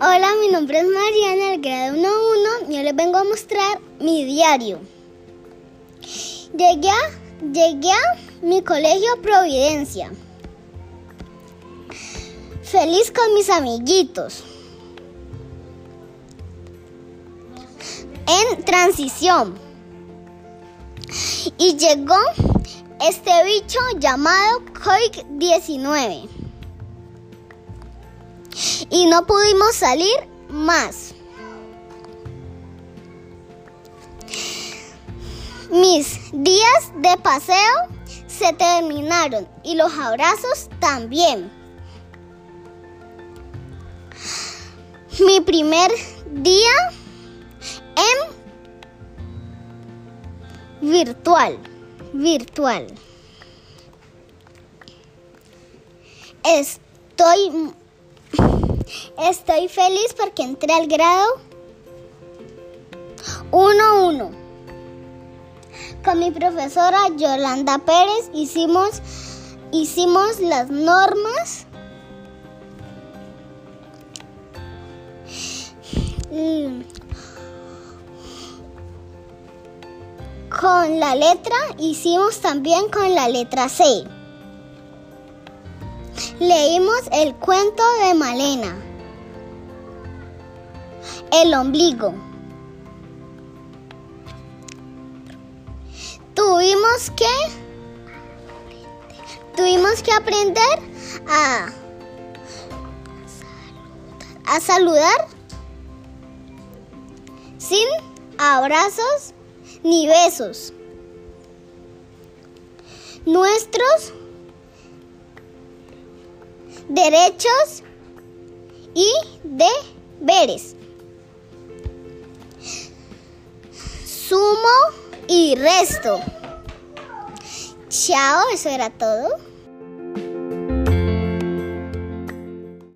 Hola, mi nombre es Mariana, del grado 1.1. Yo les vengo a mostrar mi diario. Llegué a, llegué a mi colegio Providencia. Feliz con mis amiguitos. En transición. Y llegó este bicho llamado COVID-19 y no pudimos salir más. Mis días de paseo se terminaron y los abrazos también. Mi primer día en virtual, virtual. Estoy Estoy feliz porque entré al grado 1-1. Con mi profesora Yolanda Pérez hicimos, hicimos las normas. Con la letra hicimos también con la letra C. Leímos el cuento de Malena. El ombligo. Tuvimos que tuvimos que aprender a a saludar sin abrazos ni besos. Nuestros derechos y deberes. Sumo y resto. Chao, eso era todo.